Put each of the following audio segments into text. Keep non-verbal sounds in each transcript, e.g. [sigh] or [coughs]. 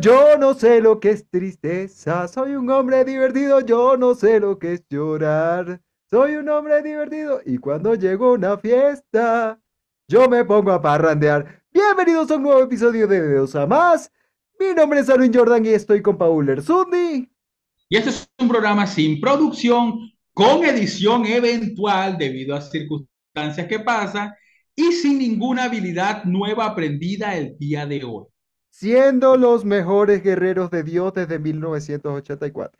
Yo no sé lo que es tristeza. Soy un hombre divertido, yo no sé lo que es llorar. Soy un hombre divertido y cuando llego a una fiesta, yo me pongo a parrandear. Bienvenidos a un nuevo episodio de Dedos a Más. Mi nombre es Alvin Jordan y estoy con Paul Erzundi. Y este es un programa sin producción, con edición eventual debido a circunstancias que pasan y sin ninguna habilidad nueva aprendida el día de hoy. Siendo los mejores guerreros de Dios desde 1984.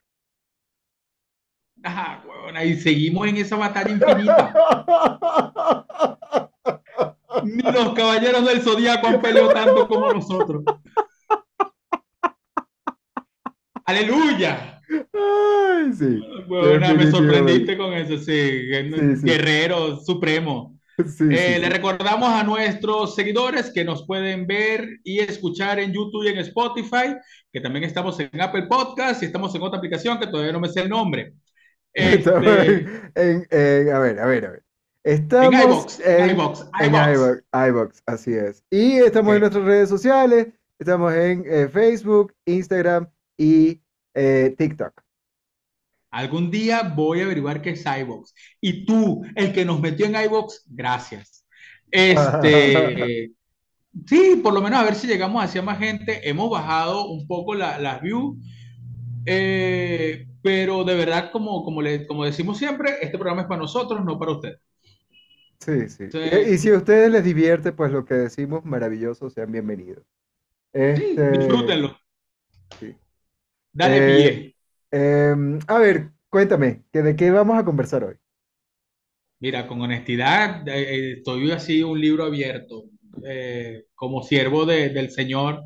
Ajá, bueno, y seguimos en esa batalla infinita. [laughs] Ni los caballeros del zodiaco han peleado tanto como nosotros. ¡Aleluya! Ay, sí. Bueno, me sorprendiste con eso, sí. Sí, sí. Guerrero supremo. Sí, Eh, sí, le recordamos a nuestros seguidores que nos pueden ver y escuchar en YouTube y en Spotify, que también estamos en Apple Podcast y estamos en otra aplicación que todavía no me sé el nombre. [laughs] Este, en, en- a ver, a ver, a ver. en Estamos en, iVoox, en iVoox, iVoox, así es. Y estamos en nuestras redes sociales. Estamos en eh, Facebook, Instagram y eh, TikTok. Algún día voy a averiguar qué es iVoox. Y tú, el que nos metió en iVoox, gracias. Este, [laughs] sí, por lo menos a ver si llegamos hacia más gente. Hemos bajado un poco la- las views, eh, pero de verdad, como, como, le, como decimos siempre, este programa es para nosotros, no para ustedes. Sí, sí. Sí, Y, y si a ustedes les divierte, pues lo que decimos, maravilloso, sean bienvenidos. sí, Este, disfrútenlo. sí. Dale Eh, pie. Em, a ver, cuéntame, ¿que ¿de qué vamos a conversar hoy? Mira, con honestidad, eh, eh, estoy así un libro abierto, eh, como siervo de- del Señor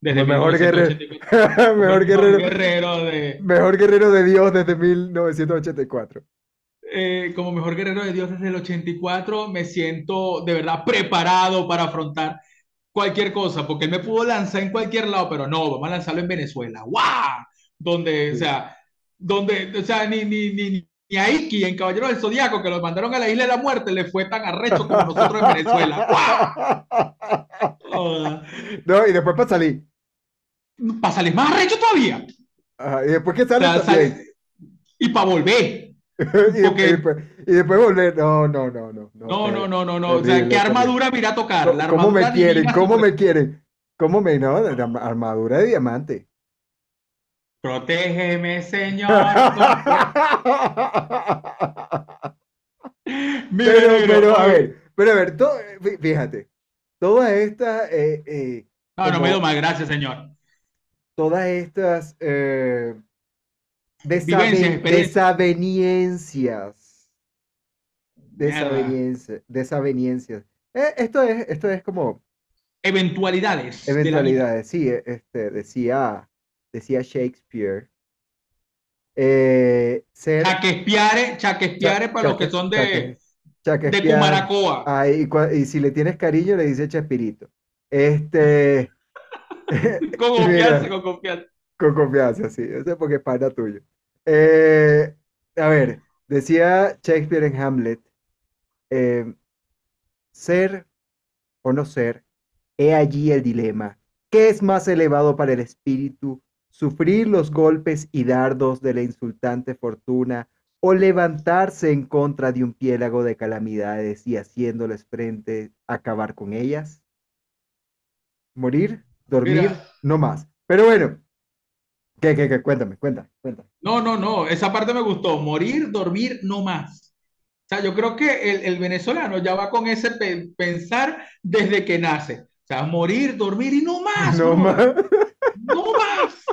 desde mejor guerrero, 1984. Como mejor guerrero, guerrero de, mejor guerrero de Dios desde 1984. eh, como mejor guerrero de Dios desde el 84, me siento de verdad preparado para afrontar cualquier cosa, porque él me pudo lanzar en cualquier lado, pero no, vamos a lanzarlo en Venezuela. ¡Guau! Donde, o Sí. sea, donde, o sea, ni, ni, ni, ni a Iki en Caballero del Zodíaco, que lo mandaron a la Isla de la Muerte, le fue tan arrecho como nosotros en Venezuela. [laughs] No, y después para salir. Para salir más arrecho todavía. Ajá, y después que O sale sea, también. sal- y para volver. [laughs] Y después, y después- y después volver. No, no, no, no. no, no, no, no, no, no. O sea, ¿qué armadura me irá a tocar? La ¿Cómo, me quieren? ¿Cómo me quieren? ¿Cómo me no? La armadura de diamante. Protégeme, Señor. [laughs] Pero, pero, a ver, pero a ver, fíjate, todas estas, eh, eh, No, no me do como, más, gracias, Señor. todas estas eh, desaven- desaveniencias, desaveniencias, desaveniencias. Eh, esto es, esto es como Eventualidades eventualidades, sí, eh, este, decía, decía Shakespeare, eh, ser Chaquespiare, cha- chaquespiare para los que son de, de Cumaracoa. ah, y, si le tienes cariño le dice Chespirito. Este, [laughs] Con [laughs] confianza, mira, con confianza. con confianza, sí, eso es porque es pana tuyo. Eh, a ver, decía Shakespeare en Hamlet, eh, ser o no ser, he allí el dilema. ¿Qué es más elevado para el espíritu? ¿Sufrir los golpes y dardos de la insultante fortuna o levantarse en contra de un piélago de calamidades y haciéndoles frente, acabar con ellas? Morir, dormir, Mira, no más. Pero bueno, ¿qué, qué, qué? Cuéntame, cuéntame, cuéntame. no, no, no, esa parte me gustó. Morir, dormir, no más. O sea, yo creo que el, el venezolano ya va con ese pe- pensar desde que nace. O sea, morir, dormir y no más, No más. No más.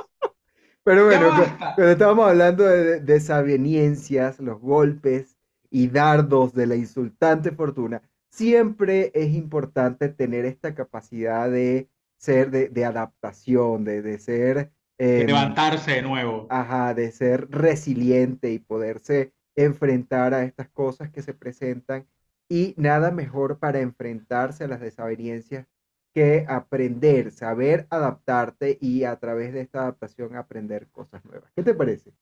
Pero bueno, cuando estábamos hablando de de- desaveniencias, los golpes y dardos de la insultante fortuna, siempre es importante tener esta capacidad de ser, de, de adaptación, de, de ser, De em, levantarse de nuevo. ajá, de ser resiliente y poderse enfrentar a estas cosas que se presentan. Y nada mejor para enfrentarse a las desavenencias que aprender, saber adaptarte y a través de esta adaptación aprender cosas nuevas. ¿Qué te parece?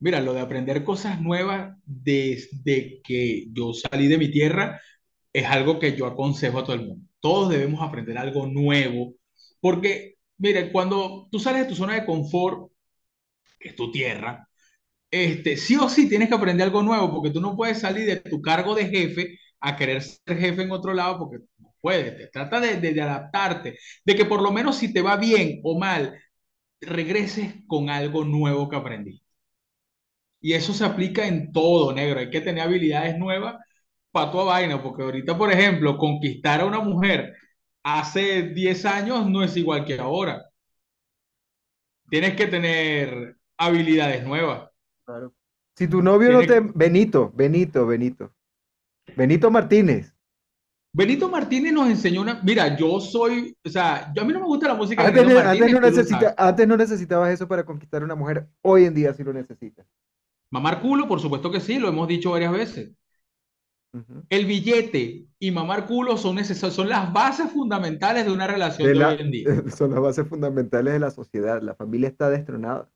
Mira, lo de aprender cosas nuevas desde que yo salí de mi tierra es algo que yo aconsejo a todo el mundo. Todos debemos aprender algo nuevo Porque, mire, cuando tú sales de tu zona de confort, que es tu tierra, este, sí o sí tienes que aprender algo nuevo, porque tú no puedes salir de tu cargo de jefe a querer ser jefe en otro lado, porque puedes. Te trata de, de, de adaptarte, de que por lo menos si te va bien o mal, regreses con algo nuevo que aprendiste. Y eso se aplica en todo, negro. Hay que tener habilidades nuevas para toda vaina, porque ahorita, por ejemplo, conquistar a una mujer hace 10 años no es igual que ahora. Tienes que tener habilidades nuevas. Claro. Si tu novio no te... Benito, Benito, Benito. Benito Martínez. Benito Martínez nos enseñó una... Mira, yo soy... O sea, yo a mí no me gusta la música de Antes, Martínez, no necesita, antes no necesitabas eso para conquistar a una mujer. Hoy en día sí lo necesitas. Mamar culo, por supuesto que sí, lo hemos dicho varias veces. El billete y mamar culo son son las bases fundamentales de una relación De de hoy en día. [laughs] son las bases fundamentales de la sociedad. La familia está destronada.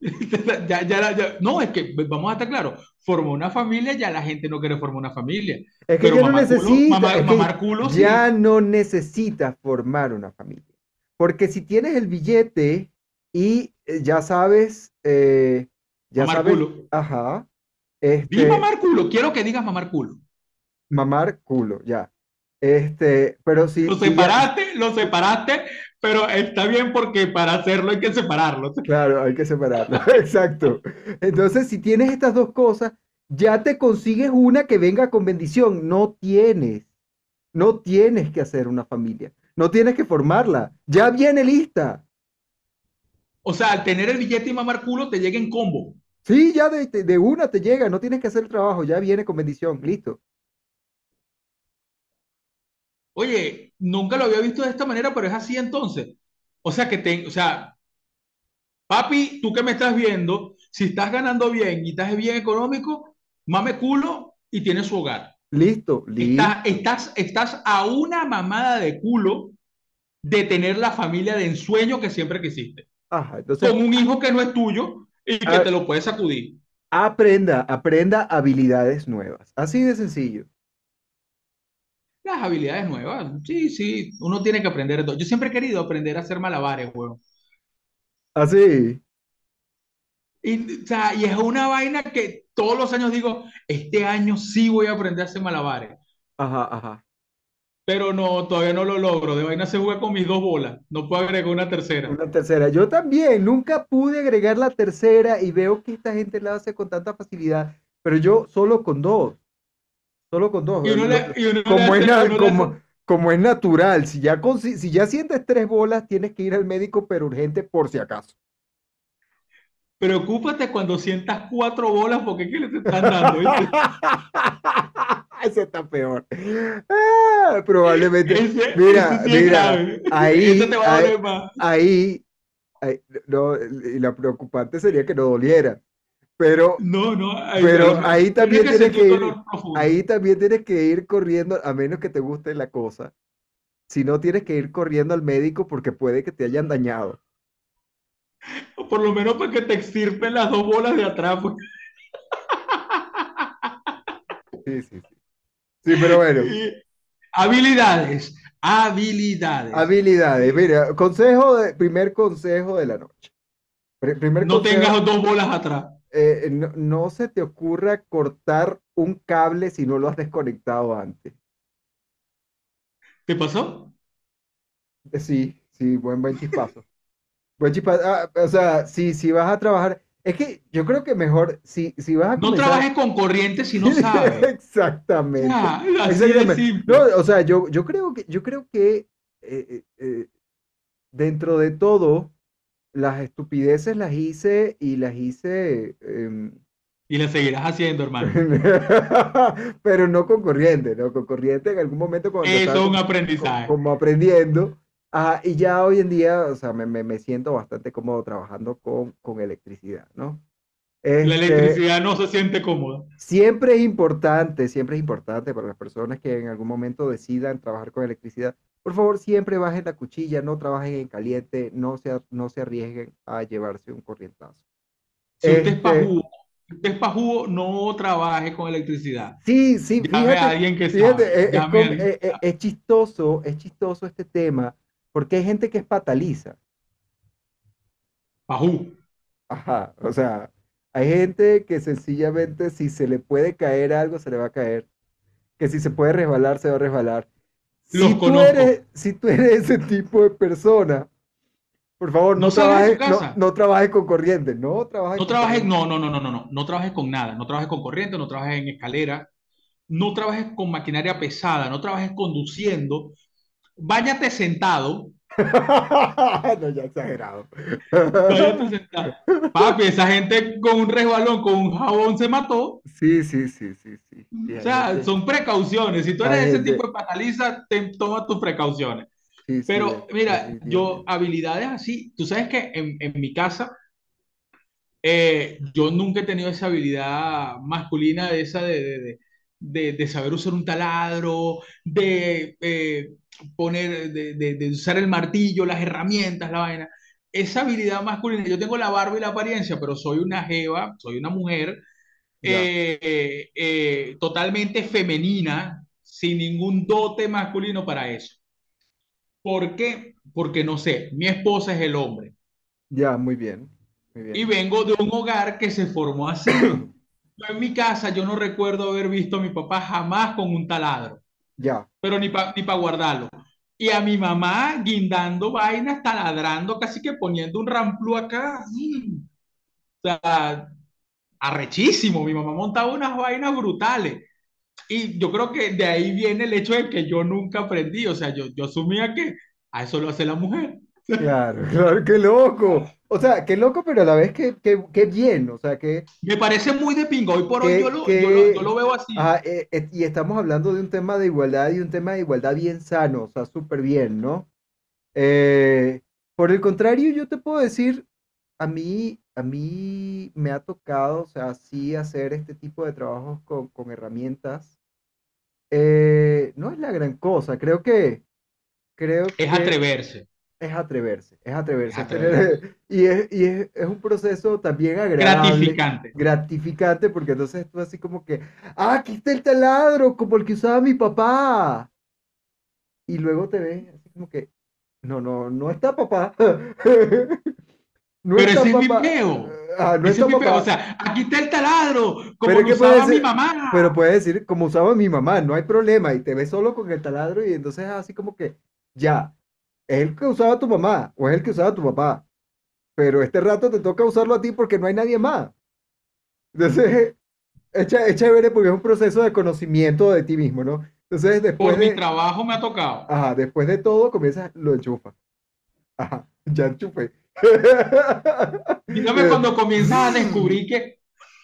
[laughs] Ya, ya, ya- no, es que vamos a estar claros, formó una familia, ya la gente no quiere formar una familia, Es que pero ya no culo, necesita, mamar, es que mamar culo ya sí, no necesitas formar una familia. Porque si tienes el billete y eh, ya sabes, eh, ya mamar sabes, culo. ajá, Di este, mamar culo, quiero que digas mamar culo. mamar culo, ya. Este, pero si, Lo si ya, separaste, lo separaste, pero está bien porque para hacerlo hay que separarlo. claro, hay que separarlo, [laughs] exacto. Entonces, si tienes estas dos cosas, ya te consigues una que venga con bendición. No tienes, no tienes que hacer una familia, no tienes que formarla, ya viene lista. O sea, al tener el billete y mamar culo te llega en combo. Sí, ya de, de- de una te llega, no tienes que hacer el trabajo, ya viene con bendición, listo. Oye, nunca lo había visto de esta manera, pero es así entonces. O sea, que te, o sea, papi, tú que me estás viendo, si estás ganando bien y estás bien económico, mame culo y tienes su hogar. Listo, Estás, listo. estás, estás a una mamada de culo de tener la familia de ensueño que siempre quisiste. Ajá, entonces Con un hijo que no es tuyo y que a- te lo puedes sacudir. aprenda, aprenda habilidades nuevas. Así de sencillo. Las habilidades nuevas, sí, sí, uno tiene que aprender todo. Yo siempre he querido aprender a hacer malabares, weón. Así. Y, o sea, y es una vaina que todos los años digo, este año sí voy a aprender a hacer malabares, Ajá, ajá. pero no, todavía no lo logro. De vaina se juega con mis dos bolas, no puedo agregar una tercera. Una tercera. Yo también, nunca pude agregar la tercera y veo que esta gente la hace con tanta facilidad, pero yo solo con dos, solo con dos. Como es, natural, si ya, consi- si ya sientes tres bolas, tienes que ir al médico, pero urgente por si acaso. preocúpate cuando sientas cuatro bolas porque es que le te están dando. [laughs] Ese está peor. Ah, probablemente. Ese, Mira, ese sí mira, ahí, ahí, ahí, ahí- no, y la preocupante sería que no doliera, pero, No, no, ahí, pero ahí- ahí también tienes que ir, ahí también tienes que ir corriendo, a menos que te guste la cosa. Si no, tienes que ir corriendo al médico porque puede que te hayan dañado. Por lo menos para que te extirpen las dos bolas de atrás. pues. Sí, sí, sí. Sí, pero bueno. Y- Habilidades, habilidades. Habilidades. Mira, consejo de, primer consejo de la noche. Pri- Primer No consejo, tengas dos bolas atrás. Eh, no, no se te ocurra cortar un cable si no lo has desconectado antes. ¿Te pasó? Eh, Sí, sí, buen, buen chispazo. Buen chispazo. Ah, o sea, si, si vas a trabajar, es que yo creo que mejor, si, si vas a No comenzar... trabajes con corriente si no [laughs] sabes. Exactamente. De Exactamente. No, o sea, yo, yo creo que, yo creo que eh, dentro de todo, las estupideces las hice y las hice, em, Y le seguirás haciendo, hermano. [laughs] pero no con corriente, ¿no? Con corriente en algún momento cuando Eso es un como, aprendizaje. como aprendiendo. Ajá, y ya hoy en día, o sea, me, me- me siento bastante cómodo trabajando con, con electricidad, ¿no? La Este, electricidad no se siente cómoda. Siempre es importante, siempre es importante para las personas que en algún momento decidan trabajar con electricidad. Por favor, siempre bajen la cuchilla, no trabajen en caliente, no se, no se arriesguen a llevarse un corrientazo. Si usted es Este, pajugo, si usted es pajugo, no trabaje con electricidad. sí, sí, Llame a fíjate, alguien que fíjate, sabe. es, alguien es- sabe. es chistoso, es chistoso este tema, Porque hay gente que es pataliza. Pajú. Ajá, o sea, hay gente que sencillamente si se le puede caer algo, se le va a caer. Que si se puede resbalar, se va a resbalar. Los Si tú eres, si tú eres ese tipo de persona, por favor, no, No trabajes, no, no trabajes con corriente, no trabajes No con corriente. no, no, no, no, no, no, no trabajes con nada, no trabajes con corriente, no trabajes en escalera, no trabajes con maquinaria pesada, no trabajes conduciendo, váyate sentado, [laughs] No, ya exagerado. váyate sentado. Papi, esa gente con un resbalón, con un jabón se mató. Sí, sí, sí, sí, sí. Sí, O sea, gente, son precauciones. Si tú eres ese gente, tipo de pataliza, te toma tus precauciones. sí, sí, Pero mira, yo habilidades así, tú sabes que en, en mi casa eh, yo nunca he tenido esa habilidad masculina de esa de, de, de- de- saber usar un taladro, de eh, poner, de, usar el martillo, las herramientas, la vaina. Esa habilidad masculina, yo tengo la barba y la apariencia, pero soy una jeva, soy una mujer eh, eh, totalmente femenina, sin ningún dote masculino para eso. ¿Por qué? Porque no sé, mi esposa es el hombre ya, muy bien, muy y bien. vengo de un hogar que se formó así. [coughs] En mi casa yo no recuerdo haber visto a mi papá jamás con un taladro, Ya, pero ni para ni pa guardarlo. Y a mi mamá guindando vainas, taladrando, casi que poniendo un ramplú acá. mm, O sea, arrechísimo. Mi mamá montaba unas vainas brutales. Y yo creo que de ahí viene el hecho de que yo nunca aprendí. O sea, yo, yo asumía que a eso lo hace la mujer. claro, claro, qué loco. O sea, qué loco, pero a la vez que, que, que bien, o sea, que, Me parece muy de pinga. Hoy por hoy yo que, lo, yo lo, yo que, lo veo así. ah, eh, eh, y estamos hablando de un tema de igualdad y un tema de igualdad bien sano, o sea, súper bien, ¿no? Eh, por el contrario, yo te puedo decir, a mí, a mí me ha tocado, o sea, sí hacer este tipo de trabajos con, con herramientas. Eh, no es la gran cosa, creo que, creo Es que atreverse. es atreverse, es atreverse, es atreverse. [laughs] y es, y es, es un proceso también agradable, Gratificante. gratificante, porque entonces tú así como que, ah, aquí está el taladro, como el que usaba mi papá, y luego te ves así como que, no, no, no está papá, [laughs] no Pero ese es mi peo. ah, no Ese es mi peo. O sea, aquí está el taladro, como pero lo ¿qué puede usaba mi mamá. Pero puede decir, como usaba mi mamá, no hay problema, y te ves solo con el taladro, y entonces así como que, ya, es el que usaba tu mamá, o es el que usaba tu papá, pero este rato te toca usarlo a ti porque no hay nadie más. Entonces, es, es chévere porque es un proceso de conocimiento de ti mismo, ¿no? Entonces, después Por mi trabajo me ha tocado. ajá, después de todo, comienzas, lo enchufas. Ajá, ya enchufé. [laughs] Dígame cuando comienzas a descubrir que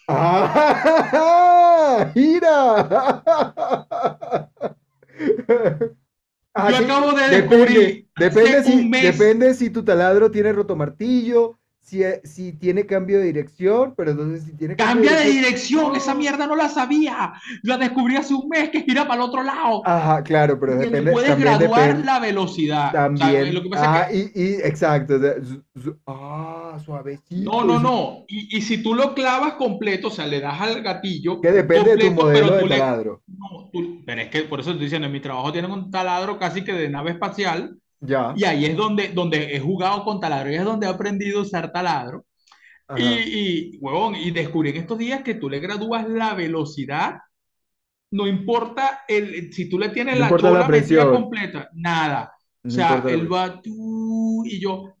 [laughs] ¡Ah! ¡Gira! yo acabo de depende, descubrir depende si, mes. depende si tu taladro tiene rotomartillo, si, e- si tiene cambio de dirección, pero entonces si tiene cambio Cambia de dirección. esa mierda no la sabía. La descubrí hace un mes que gira para el otro lado. Ajá, claro, pero Que le depende, puedes también graduar depende, la velocidad. O sea, también, lo que pasa ah, es que y, y exacto, ah, suavecito, no, no, no. Y, y si tú lo clavas completo, o sea, le das al gatillo que depende de tu completo, modelo de tú le. taladro. No, tú- pero es que por eso estoy diciendo, en mi trabajo tienen un taladro casi que de nave espacial. Ya, Y ahí es donde, donde he jugado con taladro, y es donde he aprendido a usar taladro. Y, huevón, y descubrí en estos días que tú le gradúas la velocidad, no importa el, si tú le tienes no la importa chola presión, completa, nada. O no sea, importa la él va tú y yo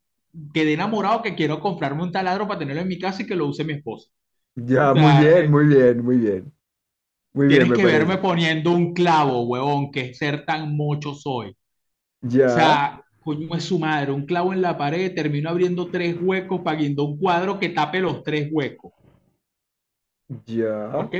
quedé enamorado que quiero comprarme un taladro para tenerlo en mi casa y que lo use mi esposa. Ya, O muy sea, bien, eh, muy bien, muy bien, muy tienes que verme poniendo un clavo, huevón, que ser tan mocho soy. O sea, coño es su madre, un clavo en la pared, termino abriendo tres huecos para un cuadro que tape los tres huecos, ya, ¿ok?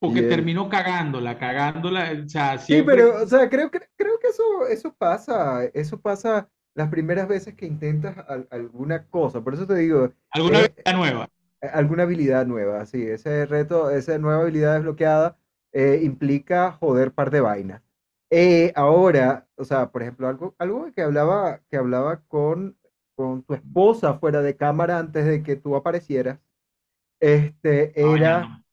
Porque bien. termino cagándola, cagándola, o sea, Sí, pero, o sea, creo que, creo que eso, eso pasa, eso pasa las primeras veces que intentas al- alguna cosa. Por eso te digo, alguna eh, vida nueva. alguna habilidad nueva, sí, ese reto, esa nueva habilidad desbloqueada eh, implica joder par de vainas. Eh, ahora, o sea, por ejemplo, algo, algo que hablaba, que hablaba con, con tu esposa fuera de cámara antes de que tú aparecieras, este, vaina era,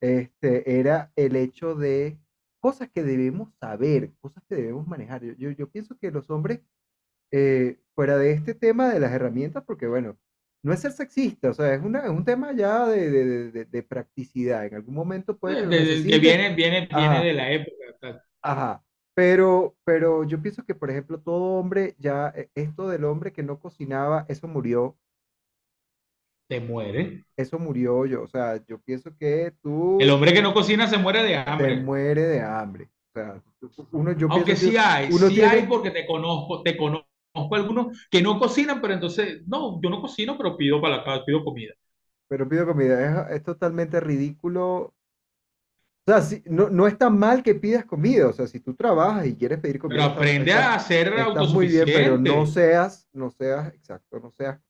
este, era el hecho de cosas que debemos saber, cosas que debemos manejar. Yo, yo, yo pienso que los hombres eh, fuera de este tema de las herramientas, porque bueno, no es ser sexista, o sea, es, una, es un tema ya de, de, de, de practicidad. En algún momento puede que lo que viene, viene, viene de la época. Ajá. Pero, pero yo pienso que, por ejemplo, todo hombre, ya eh, esto del hombre que no cocinaba, eso murió, Te muere. eso murió yo. O sea, yo pienso que El tú hombre que no cocina se muere de hambre. muere de hambre. O sea, uno, yo pienso Aunque que sí hay, uno sí hay porque te conozco, te conozco algunos que no cocinan, pero entonces, no, yo no cocino, pero pido para la casa, pido comida. pero pido comida, es, es totalmente ridículo. O sea, si- no, no está mal que pidas comida, o sea, si tú trabajas y quieres pedir Pero comida, está, aprende está, a ser está muy bien, pero no seas, no seas, exacto, no seas,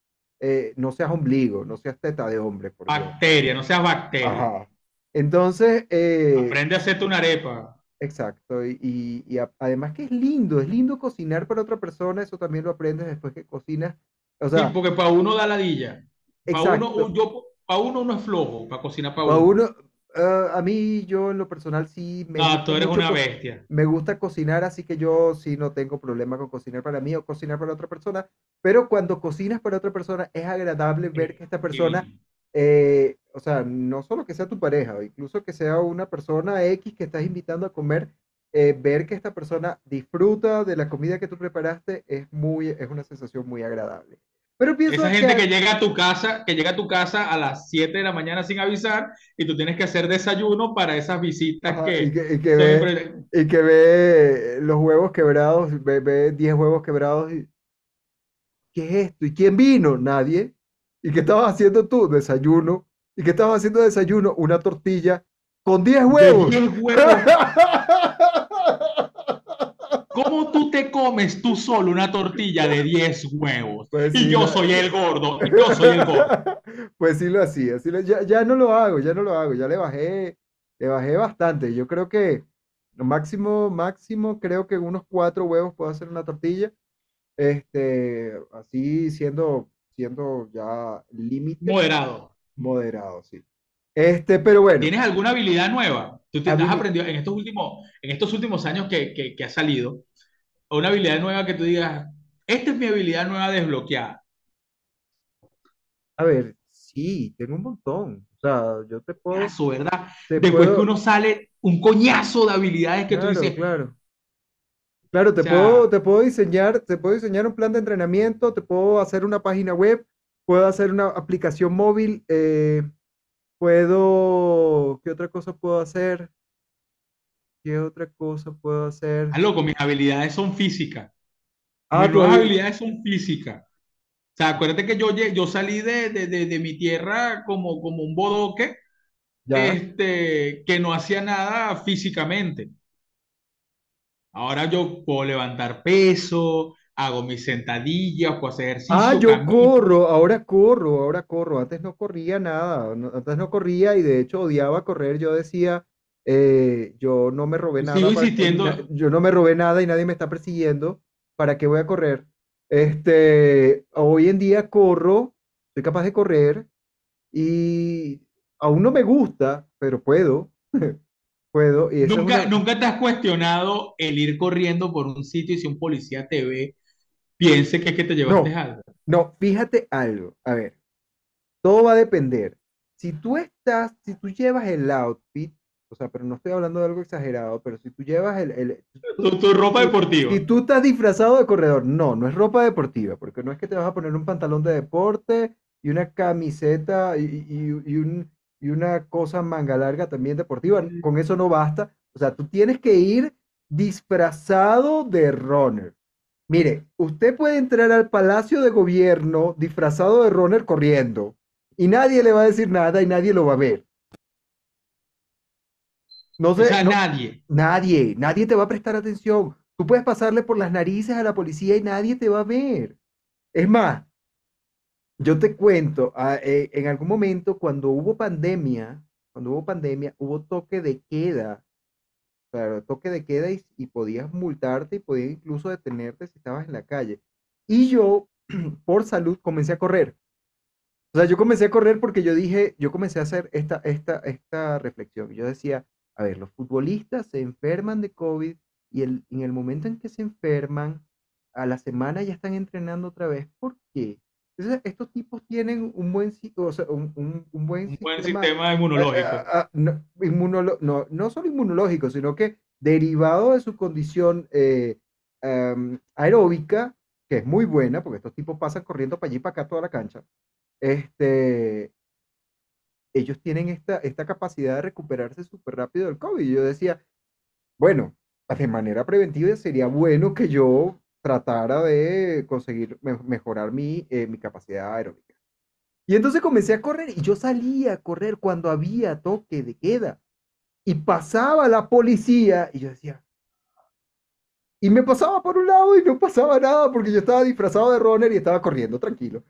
eh, no seas ombligo, no seas teta de hombre, por Dios. Bacteria, no seas bacteria. Ajá. Entonces, eh, Aprende a hacerte una arepa. exacto, y, y- y a- además que es lindo, es lindo cocinar para otra persona, eso también lo aprendes después que cocinas. O Sí, sea, porque para uno da ladilla. Para uno, yo, para uno uno es flojo, para cocinar para para uno. uno, ah, a mí yo en lo personal sí me No, gusta tú eres mucho, una co- bestia. me gusta cocinar, así que yo sí no tengo problema con cocinar para mí o cocinar para otra persona, pero cuando cocinas para otra persona es agradable ver que esta persona, Sí. eh, o sea, no solo que sea tu pareja, o incluso que sea una persona X que estás invitando a comer, eh, ver que esta persona disfruta de la comida que tú preparaste es muy, es una sensación muy agradable. Pero pienso Esa que, gente que llega a tu casa, que llega a tu casa a las 7 de la mañana sin avisar y tú tienes que hacer desayuno para esas visitas ajá, y que que, y que ve, y que ve los huevos quebrados, ve, ve 10 huevos quebrados y, ¿qué es esto? ¿Y quién vino? Nadie. ¿Y qué estabas haciendo tú? Desayuno. ¿Y qué estabas haciendo de desayuno? Una tortilla con 10 de huevos. 10 huevos. [laughs] ¿Cómo tú te comes tú solo una tortilla de 10 huevos? Pues Y sí, yo soy el gordo, yo soy el gordo. [laughs] Pues sí lo hacía. sí lo- ya, ya no lo hago, ya no lo hago. Ya le bajé, le bajé bastante. Yo creo que lo máximo, máximo, creo que unos cuatro huevos puedo hacer una tortilla. Este, así siendo, siendo ya límite Moderado. moderado, sí. Este, pero bueno, ¿Tienes alguna habilidad nueva? ¿Tú te has aprendido en estos últimos, en estos últimos años que, que, que ha salido? Una habilidad nueva que tú digas, esta es mi habilidad nueva desbloqueada. a ver, sí, tengo un montón. O sea, yo te puedo, Caso, ¿verdad? Después que uno sale, un coñazo de habilidades que tú dices, claro. Claro, o te puedo, te puedo diseñar, te puedo diseñar un plan de entrenamiento, te puedo hacer una página web, puedo hacer una aplicación móvil, eh, puedo, ¿qué otra cosa puedo hacer? ¿Qué otra cosa puedo hacer? ah, loco, mis habilidades son físicas. Ah, Mis nuevas habilidades son físicas. O sea, acuérdate que yo, yo salí de, de, de, de mi tierra como, como un bodoque, ya. este, que no hacía nada físicamente. Ahora yo puedo levantar peso, hago mis sentadillas, puedo hacer Ah, ejercicio, yo camino. corro, ahora corro, ahora corro. Antes no corría nada, no- antes no corría y de hecho odiaba correr. Yo decía, eh, yo no me robé Sigo nada, na- insistiendo, yo no me robé nada y nadie me está persiguiendo. ¿Para qué voy a correr? Este, hoy en día corro, soy capaz de correr y aún no me gusta, pero puedo, [laughs] puedo. Y nunca, una, nunca te has cuestionado el ir corriendo por un sitio y si un policía te ve, piense que es que te llevaste no, algo. no, fíjate algo. A ver. Todo va a depender. Si tú estás, si tú llevas el outfit, o sea, pero no estoy hablando de algo exagerado, pero si tú llevas el, el- Tu, tu ropa deportiva. si tú estás disfrazado de corredor, no, no es ropa deportiva, porque no es que te vas a poner un pantalón de deporte y una camiseta y, y- y un- y una cosa manga larga también deportiva. Con eso no basta. O sea, tú tienes que ir disfrazado de runner. Mire, usted puede entrar al Palacio de Gobierno disfrazado de runner corriendo y nadie le va a decir nada y nadie lo va a ver. No O sé, sea, no, nadie. nadie, nadie te va a prestar atención. Tú puedes pasarle por las narices a la policía y nadie te va a ver. Es más, yo te cuento, ah, eh, en algún momento cuando hubo pandemia, cuando hubo pandemia, hubo toque de queda. Claro, toque de queda y, y podías multarte y podías incluso detenerte si estabas en la calle. Y yo, [clears throat] por salud, comencé a correr. O sea, yo comencé a correr porque yo dije, yo comencé a hacer esta, esta, esta reflexión. Yo decía, a ver, los futbolistas se enferman de COVID y el, en el momento en que se enferman, a la semana ya están entrenando otra vez. ¿Por qué? Entonces, estos tipos tienen un buen, o sea, un, un- un buen Un buen sistema, sistema eh, eh, inmunológico. ah, ah, no, inmunolo- no, no solo inmunológico, sino que derivado de su condición eh, am, aeróbica, que es muy buena, porque estos tipos pasan corriendo para allí y para acá toda la cancha, este, ellos tienen esta, esta capacidad de recuperarse súper rápido del COVID. Y yo decía, bueno, de manera preventiva sería bueno que yo tratara de conseguir me- mejorar mi, eh, mi capacidad aeróbica. Y entonces comencé a correr y yo salía a correr cuando había toque de queda. Y pasaba la policía y yo decía, y me pasaba por un lado y no pasaba nada porque yo estaba disfrazado de runner y estaba corriendo tranquilo.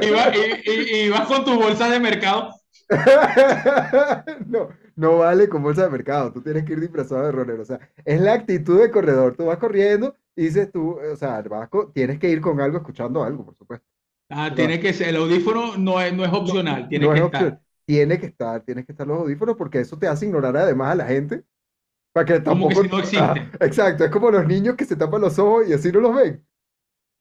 Iba, ibas con tu bolsa de mercado. [laughs] No, no vale con bolsa de mercado, tú tienes que ir disfrazado de runner, o sea, es la actitud de corredor, tú vas corriendo y dices tú, o sea, vas tienes que ir con algo, escuchando algo, por supuesto. Ah, tiene que ser, el audífono no es, no es no, opcional, tiene no que es estar. opción, tiene que estar, tienes que estar los audífonos porque eso te hace ignorar además a la gente, para que Como que tampoco, si no [laughs] ah, existen, exacto, es como los niños que se tapan los ojos y así no los ven.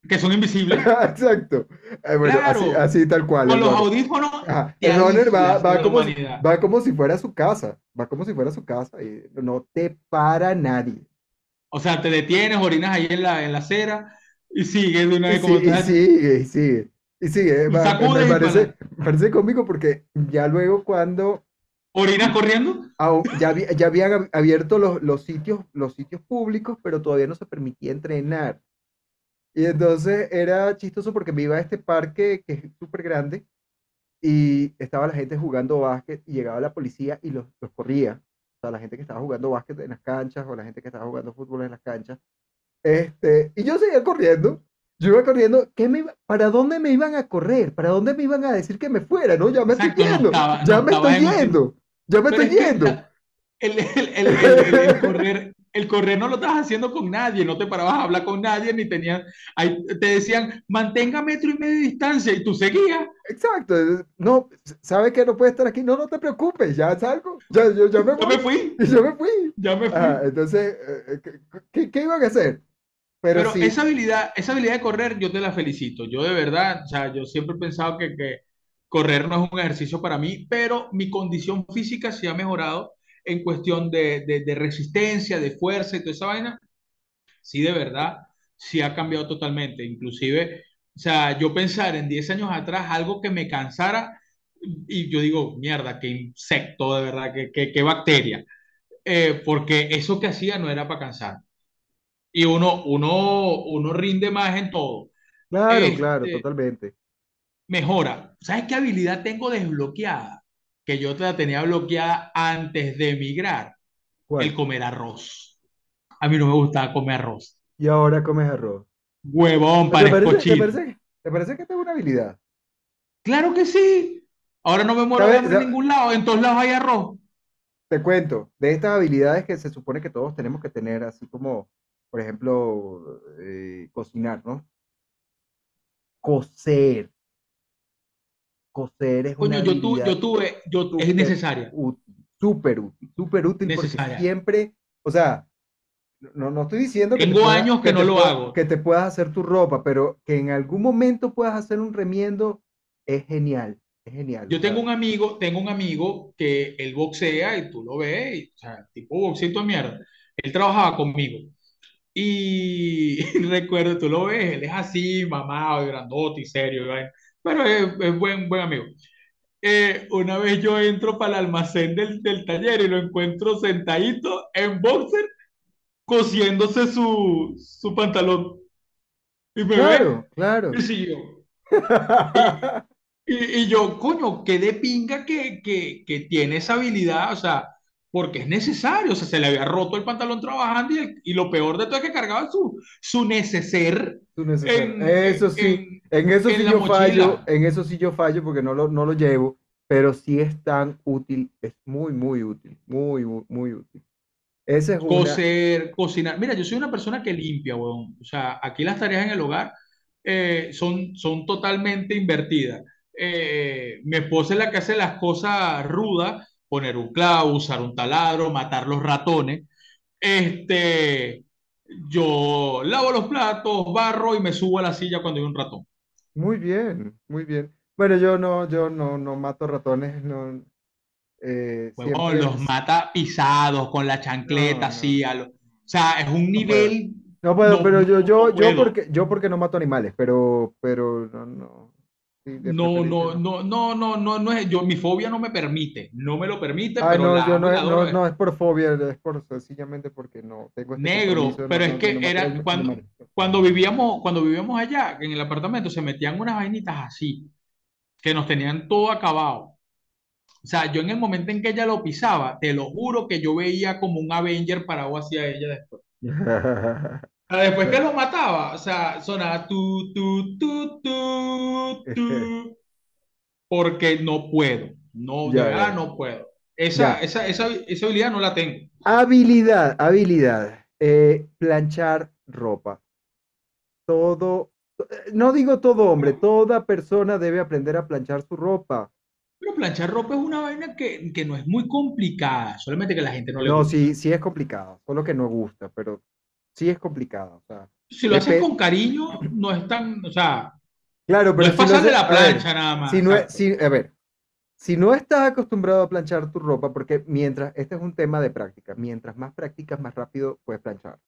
Que son invisibles. [laughs] Exacto. Eh, bueno, así, Claro, así tal cual, con los audífonos El runner va, va como, si- va como si fuera su casa, va como si fuera su casa y no te para nadie. O sea, te detienes, orinas ahí en la, en la acera y sigues de una Y, vez sí, como y sigue, y sigue, y sigue. y Va- me parece, me parece cómico porque ya luego cuando orinas corriendo. ya, había- ya habían ab- abierto los, los sitios, los sitios públicos, pero todavía no se permitía entrenar. Y entonces era chistoso porque me iba a este parque que es súper grande y estaba la gente jugando básquet y llegaba la policía y los, los corría. O sea, la gente que estaba jugando básquet en las canchas o la gente que estaba jugando fútbol en las canchas. Este, y yo seguía corriendo. Yo iba corriendo. ¿qué me iba- ¿Para dónde me iban a correr? ¿Para dónde me iban a decir que me fuera? No, ya me estoy Exacto, no yendo. estaba, Ya no me estoy en yendo. Ya me Pero estoy es yendo. el- el- el- el correr, el correr no lo estabas haciendo con nadie, no te parabas a hablar con nadie, ni tenías, ahí te decían, mantenga metro y medio de distancia, y tú seguías. Exacto. No, ¿sabe que no puede estar aquí? No, no te preocupes. Ya salgo. Ya, yo, me Yo me voy. fui, Y [laughs] yo me fui. ya me fui. Ajá, entonces, eh, ¿qué, qué- qué iban a hacer? Pero Pero sí, esa habilidad, esa habilidad de correr, yo te la felicito. Yo de verdad, o sea, yo siempre he pensado que, que correr no es un ejercicio para mí, pero mi condición física sí ha mejorado en cuestión de, de, de resistencia, de fuerza y toda esa vaina. Sí, de verdad, sí ha cambiado totalmente. Inclusive, o sea, yo pensar en 10 años atrás algo que me cansara y yo digo, mierda, qué insecto, de verdad, qué, qué, qué bacteria. Eh, porque eso que hacía no era para cansar. Y uno, uno, uno rinde más en todo. claro, claro, Este, totalmente. mejora. ¿Sabes qué habilidad tengo desbloqueada? Que yo te la tenía bloqueada antes de emigrar. El comer arroz. A mí no me gustaba comer arroz. Y ahora comes arroz. Huevón, ¿Te parezco te parece, te parece que tengo una habilidad? Claro que sí. Ahora no me muero de en ningún lado. En todos lados hay arroz. Te cuento, de estas habilidades que se supone que todos tenemos que tener, así como, por ejemplo, eh, cocinar, ¿no? Coser. Coser es una Coño, yo, tu, yo tuve, yo, es súper necesaria. súper útil, súper útil porque Necesaria. siempre, o sea, no, no estoy diciendo que te Tengo puedas, años que que no te lo hago. que te puedas hacer tu ropa, pero que en algún momento puedas hacer un remiendo, es genial, es genial. Yo tengo un amigo, tengo un amigo que él boxea y tú lo ves, y, o sea, tipo boxito de mierda. Él trabajaba conmigo. Y [laughs] recuerdo, tú lo ves, él es así, mamado, grandote y serio, vaina, pero es, es buen, buen amigo. Eh, una vez yo entro para el almacén del, del taller y lo encuentro sentadito en boxer, cosiéndose su, su pantalón. Y me ve, claro, claro. y siguió. Y, [laughs] y, y yo, coño, qué de pinga que, que, que tiene esa habilidad, o sea, porque es necesario, o sea, se le había roto el pantalón trabajando y, el- y lo peor de todo es que cargaba su, su neceser Tú necesario. en, Eso sí, en, en eso en sí yo fallo, mochila. en eso sí yo fallo porque no lo, no lo llevo, pero sí es tan útil, es muy, muy útil, muy, muy, muy útil. Esa es una, Coser, cocinar. Mira, yo soy una persona que limpia, weón. O sea, aquí las tareas en el hogar eh, son, son totalmente invertidas. Eh, mi esposa es la que hace las cosas rudas, poner un clavo, usar un taladro, matar los ratones. Este, Yo lavo los platos, barro y me subo a la silla cuando hay un ratón. Muy bien, muy bien. Bueno, yo no, yo no, no mato ratones, no, eh, siempre los es- mata pisados con la chancleta no, así. a lo- o sea, es un no puedo. nivel. No puedo, pero yo, yo, yo porque, yo porque no mato animales, pero, pero no, no, No, no, no. no, no, no, no, es. Yo, mi fobia no me permite. No me lo permite, Ay, pero no, la yo no, la es- no, no es por fobia, es por sencillamente porque no tengo este Negro, pero es que matar era cuando, cuando vivíamos, cuando vivíamos allá, en el apartamento, se metían unas vainitas así, que nos tenían todo acabado. O sea, yo en el momento en que ella lo pisaba, te lo juro que yo veía como un Avenger parado hacia ella después. [laughs] O sea, después que lo mataba, o sea, sonaba tu, tu, tu, tu, tu, [laughs] porque no puedo. No, Ya, ya, no puedo. Esa, esa, esa, esa habilidad no la tengo. Habilidad, habilidad. Eh, planchar ropa. Todo, no digo todo hombre, toda persona debe aprender a planchar su ropa. Pero planchar ropa es una vaina que, que no es muy complicada, solamente que la gente no le No, gusta. sí, sí es complicado, solo que no gusta, pero sí es complicado. O sea, Si lo haces con cariño, no es tan, o sea, claro, no pero es si lo pasarle hace, la ver, plancha nada si más, no es, si, a ver, si no estás acostumbrado a planchar tu ropa, porque mientras, este es un tema de práctica, mientras más practicas, más rápido puedes planchar.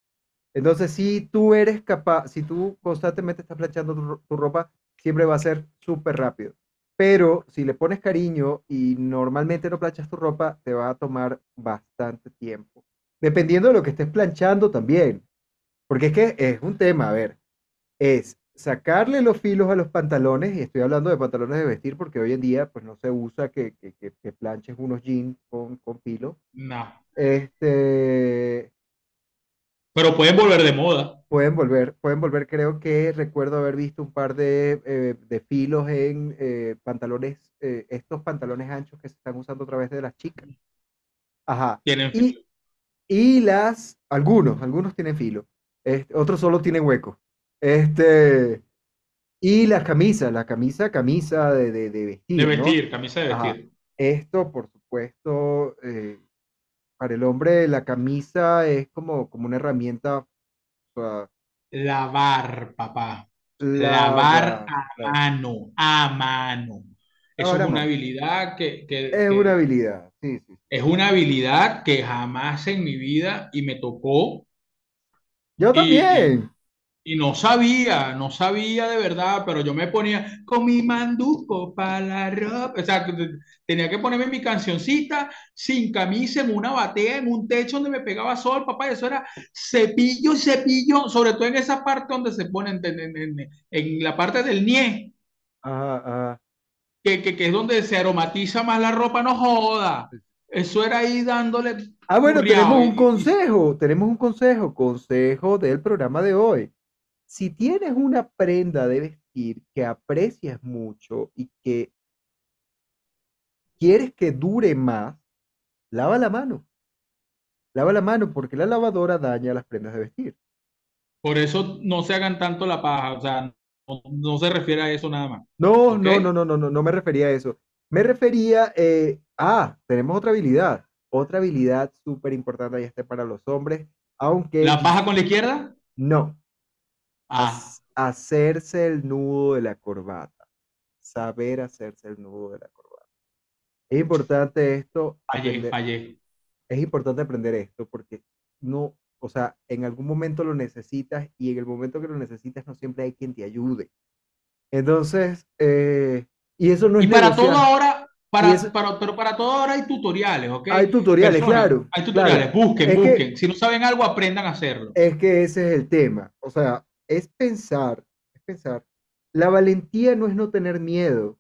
Entonces, si tú eres capaz, si tú constantemente estás planchando tu, tu ropa, siempre va a ser súper rápido. Pero si le pones cariño y normalmente no planchas tu ropa, te va a tomar bastante tiempo. Dependiendo de lo que estés planchando también. Porque es que es un tema, a ver, es sacarle los filos a los pantalones, y estoy hablando de pantalones de vestir porque hoy en día pues no se usa que, que, que- planches unos jeans con, con filo. No. Este, Pero pueden volver de moda. Pueden volver, pueden volver. Creo que recuerdo haber visto un par de, eh, de filos en eh, pantalones, eh, estos pantalones anchos que se están usando a través de las chicas. Ajá. Tienen Y, filo. y las, algunos, algunos tienen filo. Este, otros solo tienen hueco. Este, y las camisas, la camisa, camisa de, de, de De vestir, ¿no? vestir, camisa de Ajá. vestir. Esto, por supuesto, eh, para el hombre la camisa es como, como una herramienta, o sea, Lavar, papá. Lavar lava, a claro. mano, a mano. Eso Ahora es una habilidad que, que- Es que- una habilidad, sí, sí. es una habilidad que jamás en mi vida y me tocó Yo y- también. y no sabía, no sabía de verdad, pero yo me ponía con mi manduco para la ropa, o sea, tenía que ponerme mi cancioncita sin camisa en una batea, en un techo donde me pegaba sol, papá, y eso era cepillo, cepillo, sobre todo en esa parte donde se ponen, en, en- en- en la parte del nie, Ajá, ajá. que, que, que es donde se aromatiza más la ropa, no joda. Eso era ahí dándole Ah, bueno, tenemos un y- consejo, tenemos un consejo, consejo del programa de hoy. Si tienes una prenda de vestir que aprecias mucho y que quieres que dure más, lava la mano. Lava la mano porque la lavadora daña las prendas de vestir. Por eso no se hagan tanto la paja, o sea, no, no se refiere a eso nada más. No, no, no, no, no, no, no me refería a eso. Me refería, eh, ah, tenemos otra habilidad, otra habilidad súper importante y este para los hombres, aunque ¿La paja con la izquierda? no, Ah, hacerse el nudo de la corbata, saber hacerse el nudo de la corbata. Es importante esto, fallé, aprender, fallé. es importante aprender esto porque no, o sea, en algún momento lo necesitas y en el momento que lo necesitas no siempre hay quien te ayude. Entonces, eh, y eso no Y es para todo negociar. ahora, Y para, eso, para- pero para todo ahora hay tutoriales, ¿ok? hay tutoriales, Personas, claro, hay claro. tutoriales, busquen, Es que, busquen. Si no saben algo, aprendan a hacerlo. es que ese es el tema. O sea, es pensar, es pensar. La valentía no es no tener miedo,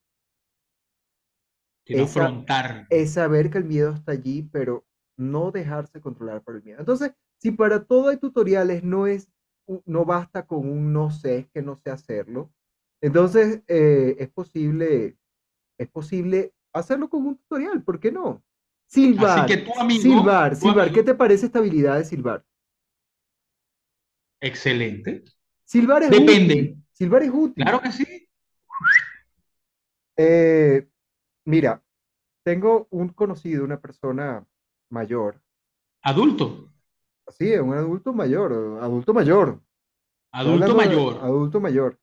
Sino es, afrontar. es saber que el miedo está allí, pero no dejarse controlar por el miedo. Entonces, si para todo hay tutoriales, no es, no basta con un no sé, es que no sé hacerlo. Entonces, eh, es posible, es posible hacerlo con un tutorial, ¿por qué no? Así que Silbar, tu amigo, silbar, silbar, ¿qué te parece esta habilidad de silbar? excelente. Silbar es Depende. útil, silbar es útil. Claro que sí. Eh, mira, tengo un conocido, una persona mayor, Adulto. Sí, un adulto mayor, adulto mayor. Adulto hablando mayor, adulto mayor. no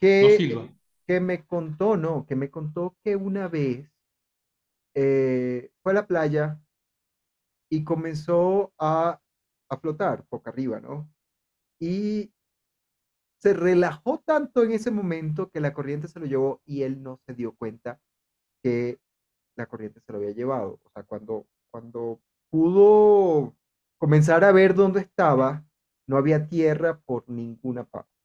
Que, Silva. Que me contó, no, que me contó que una vez eh, fue a la playa y comenzó a, a flotar boca arriba, ¿no? Y se relajó tanto en ese momento que la corriente se lo llevó y él no se dio cuenta que la corriente se lo había llevado. O sea, cuando, cuando pudo comenzar a ver dónde estaba, no había tierra por ninguna parte.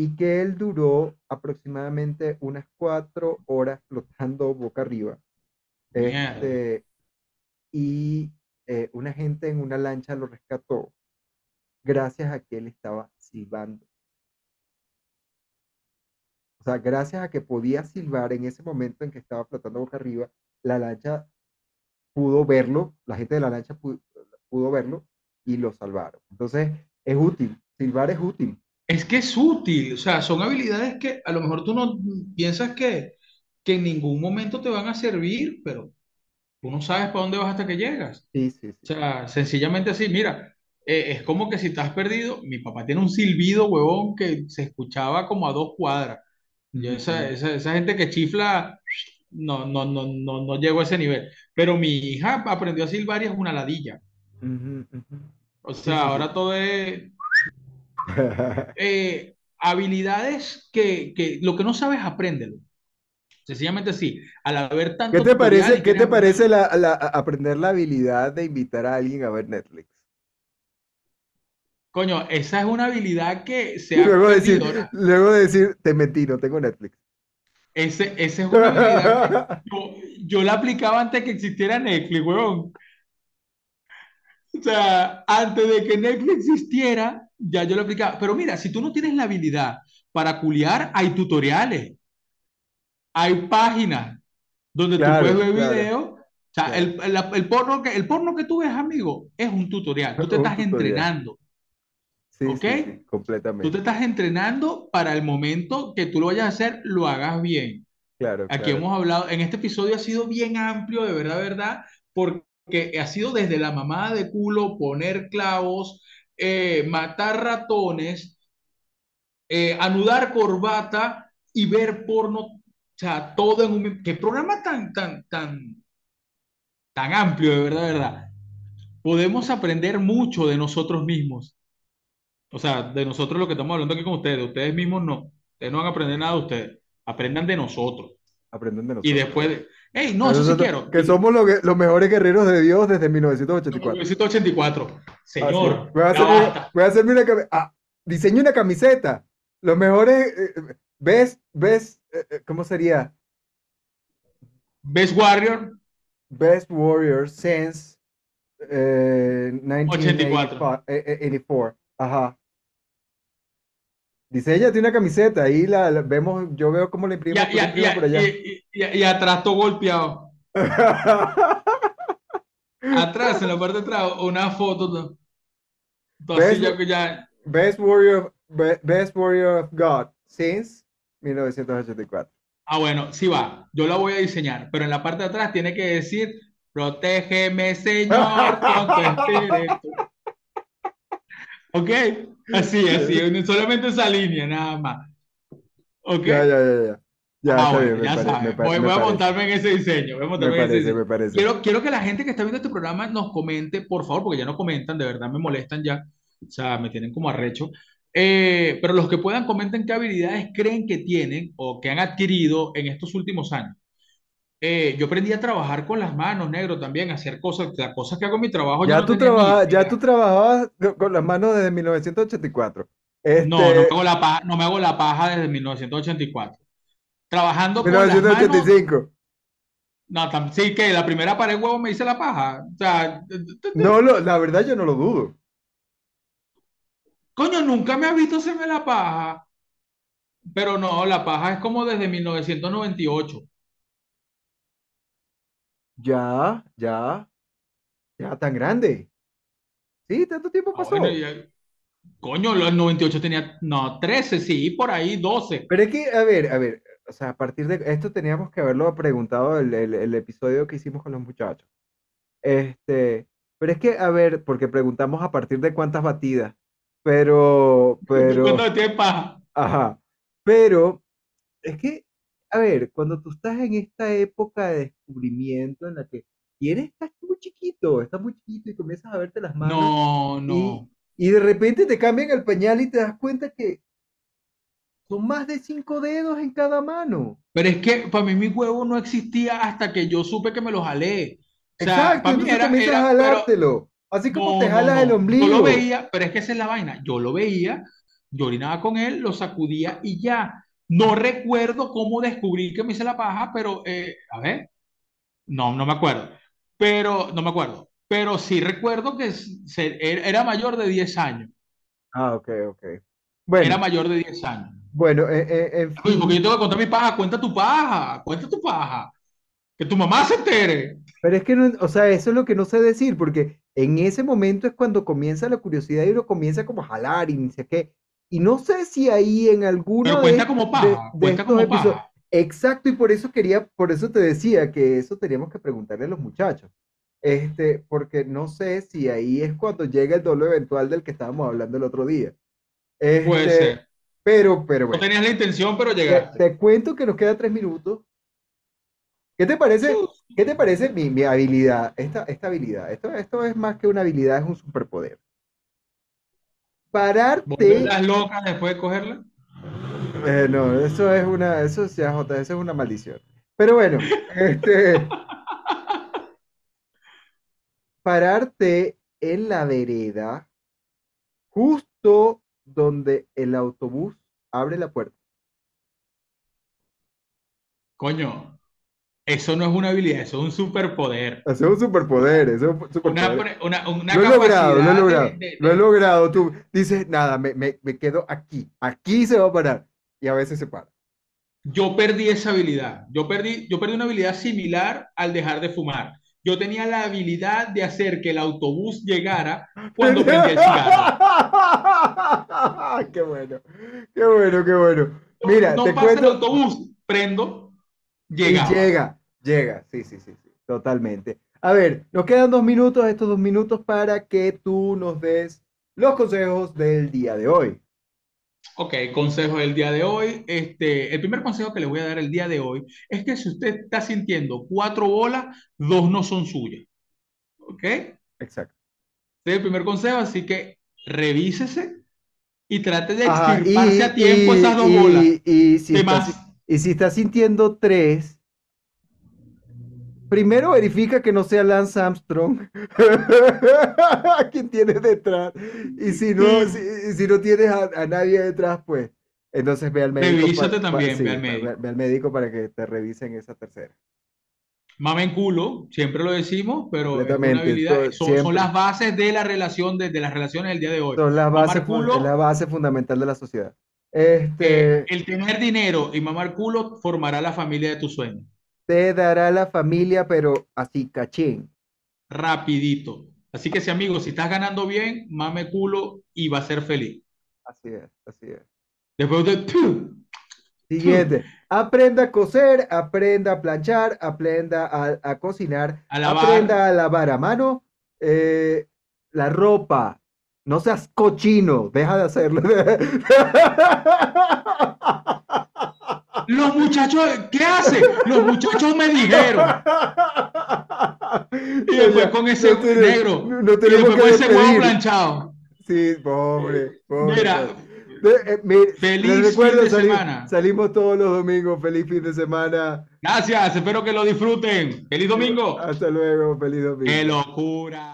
Y que él duró aproximadamente unas cuatro horas flotando boca arriba. Este, y eh, una gente en una lancha lo rescató gracias a que él estaba silbando. O sea, gracias a que podía silbar en ese momento en que estaba flotando boca arriba, la lancha pudo verlo, la gente de la lancha pudo, pudo verlo y lo salvaron. Entonces, es útil, silbar es útil. Es que es útil, o sea, son habilidades que a lo mejor tú no piensas que, que en ningún momento te van a servir, pero tú no sabes para dónde vas hasta que llegas. Sí, sí, O sí. sea, sencillamente así, mira, eh, es como que si estás perdido, mi papá tiene un silbido, huevón, que se escuchaba como a dos cuadras. Yo esa, esa, esa gente que chifla, no, no, no, no, no llego a ese nivel. Pero mi hija aprendió a silbar y es una ladilla. ujú. O sea, sí, sí. ahora todo es [laughs] eh, habilidades que, que lo que no sabes, apréndelo. Sencillamente sí. Al haber ¿Qué tanto te tutorial parece, qué te parece la, aprender la habilidad de invitar a alguien a ver Netflix? coño, esa es una habilidad que se ha luego decir, luego decir, te mentí, no tengo Netflix. ese, esa es una habilidad que yo, yo la aplicaba antes que existiera Netflix, weón. O sea, antes de que Netflix existiera, ya yo la aplicaba. Pero mira, si tú no tienes la habilidad para culiar, hay tutoriales, hay páginas donde tú puedes Claro, ver claro, videos. O sea, claro. el, el, el porno que, el porno que tú ves, amigo, es un tutorial. Tú te Un estás tutorial. entrenando, Sí, ¿ok? sí, sí, Tú te completamente. estás entrenando para el momento que tú lo vayas a hacer, lo hagas bien. Claro, Aquí claro. hemos hablado, en este episodio ha sido bien amplio, de verdad, verdad, porque ha sido desde la mamada de culo, poner clavos, eh, matar ratones, eh, anudar corbata y ver porno, o sea, todo en un... ¿Qué programa tan, tan, tan, tan amplio, de verdad, verdad? Podemos aprender mucho de nosotros mismos. O sea, de nosotros lo que estamos hablando aquí con ustedes, ustedes mismos no. Ustedes no van a aprender nada de ustedes, aprendan de nosotros. Aprenden de Y nosotros. después, de, hey, no, eso sí quiero. que somos los, mejores guerreros de Dios desde 1984. 1984. Así es. Señor, Voy a basta. voy a hacerme una camiseta. Ah, diseño una camiseta. Los mejores. eh, eh, best, best, eh, eh, ¿cómo sería? Best Warrior, Best Warrior since eh, 84. 1984. eh, eh, 84. Ajá. Diseñate una camiseta. Ahí la, la- vemos, yo veo cómo Y, a- tú y, por allá. y- atrás todo golpeado. [laughs] Atrás, en la parte de atrás, una foto. Así, Best, ya, ya. best Warrior, be- Best Warrior of God since 1984. Ah, bueno, sí va. Yo la voy a diseñar, pero en la parte de atrás tiene que decir: Protégeme, Señor, con tu espíritu. ¿Ok? Así, así, [laughs] solamente esa línea, nada más. ¿Ok? Ya, ya, ya, ya. Ya, Ah, bueno, me, ya me, pa- Voy, me voy a montarme en ese diseño. Voy a Me montarme en ese parece, diseño. me parece. Quiero, quiero que la gente que está viendo este programa nos comente, por favor, porque ya no comentan, de verdad me molestan ya. O sea, me tienen como arrecho. Eh, pero los que puedan comenten qué habilidades creen que tienen o que han adquirido en estos últimos años. Eh, yo aprendí a trabajar con las manos, negro, también, a hacer cosas, las cosas que hago en mi trabajo yo Ya no tú, trabaja, ya tú trabajabas co- con las manos desde 1984. No, no me Este, hago la paja, no me hago la paja desde 1984. Trabajando con las manos, 1985. no, tam- sí que la primera pared huevo me hice la paja. O sea, No, lo, la verdad yo no lo dudo. coño, nunca me ha visto hacerme la paja. Pero no, la paja es como desde 1998. Ya, ya, ya tan grande. Sí, tanto tiempo Ah, bueno, pasó. y, coño, los 98 tenía, no, 13, sí, por ahí, 12. Pero es que, a ver, a ver, o sea, a partir de esto teníamos que haberlo preguntado el, el- el episodio que hicimos con los muchachos. Este, Pero es que, a ver, porque preguntamos a partir de cuántas batidas, pero, [laughs] pero, ajá, pero es que, a ver, cuando tú estás en esta época de descubrimiento en la que quieres, estás muy chiquito, estás muy chiquito y comienzas a verte las manos No, y, no. y de repente te cambian el pañal y te das cuenta que son más de cinco dedos en cada mano. Pero es que para mí mi huevo no existía hasta que yo supe que me lo jalé. O sea, Exacto, para mí era, comienzas a era, pero jalártelo, así como te no, no, jalas el no. Yo lo ombligo. veía, pero es que esa es la vaina. Yo lo veía, yo orinaba con él, lo sacudía y ya. No recuerdo cómo descubrí que me hice la paja, pero, eh, a ver, no, no me acuerdo. Pero, no me acuerdo. Pero sí recuerdo que se- era mayor de 10 años. Ah, ok, ok. Era mayor de 10 años. bueno, eh, eh, en Uy, porque yo fin, tengo que contar mi paja, cuenta tu paja, cuenta tu paja, que tu mamá se entere. pero es que, no, o sea, eso es lo que no sé decir, porque en ese momento es cuando comienza la curiosidad y uno comienza como a jalar y ni sé qué. Y no sé si ahí en Pero alguno cuenta de, como paja, de cuenta estos como episodios, paja. exacto, y por eso quería, por eso te decía que eso teníamos que preguntarle a los muchachos. Este, porque no sé si ahí es cuando llega el doble eventual del que estábamos hablando el otro día. Puede Este, ser. pero, pero No bueno, tenías la intención, pero te, llegaste. te cuento que nos quedan tres minutos. ¿Qué te parece? ¿Qué te parece mi, mi habilidad? Esta, esta habilidad. Esto, esto es más que una habilidad, es un superpoder. Pararte. ¿Volverlas locas después de cogerla? eh, no, eso es una, eso es ya, Jota, eso es una maldición. Pero bueno, [laughs] este, pararte en la vereda, justo donde el autobús abre la puerta. Coño, eso no es una habilidad, eso es un superpoder. Eso es un superpoder, eso es un Una, superpoder. pre- una, una Lo he logrado, lo he capacidad de, logrado, de- lo he logrado. Tú dices, nada, me, me, me quedo aquí, aquí se va a parar. Y a veces se para. Yo perdí esa habilidad. Yo perdí, yo perdí una habilidad similar al dejar de fumar. Yo tenía la habilidad de hacer que el autobús llegara cuando [laughs] prendí el cigarro. [laughs] Qué bueno, qué bueno, qué bueno. No, Mira, no te pasa el cuento, autobús, prendo, y llegaba. llega, llega, sí, sí, sí, sí, totalmente. A ver, nos quedan dos minutos, estos dos minutos para que tú nos des los consejos del día de hoy. Ok, consejo del día de hoy. Este, el primer consejo que le voy a dar el día de hoy es que si usted está sintiendo cuatro bolas, dos no son suyas. ¿Ok? Exacto. es el primer consejo, así que revísese y trate de Ajá, extirparse y, a tiempo y, esas dos bolas. y, y si ¿Qué estás, más? y si estás sintiendo tres, primero verifica que no sea Lance Armstrong [laughs] quien tienes detrás. Y si no, si, no tienes a, a nadie detrás, pues entonces ve al médico. Revísate pa- pa- también, sí, ve al médico. ve- ve al médico para que te revisen esa tercera. Mamen culo, siempre lo decimos, pero es una habilidad, son, las bases de la relación, de, de las relaciones del día de hoy. Son las bases, es la culo, base fundamental de la sociedad. eh, Este, el tener dinero y mamar culo formará la familia de tus sueños. Te dará la familia, pero así cachín. rapidito. Así que si amigo, si estás ganando bien, mame culo y va a ser feliz. Así es, así es. Después de. Siguiente. Aprenda a coser, aprenda a planchar, aprenda a, a cocinar, a aprenda a lavar a mano eh, la ropa. No seas cochino, deja de hacerlo. [laughs] los muchachos, ¿qué hace? Los muchachos me dijeron. Y después con ese no negro. no- Y después con ese huevo planchado. Sí, pobre, pobre. Mira, eh, feliz recuerdo, fin de semana. salimos todos los domingos. Feliz fin de semana. Gracias, espero que lo disfruten. Feliz domingo. Hasta luego, feliz domingo. ¡Qué locura!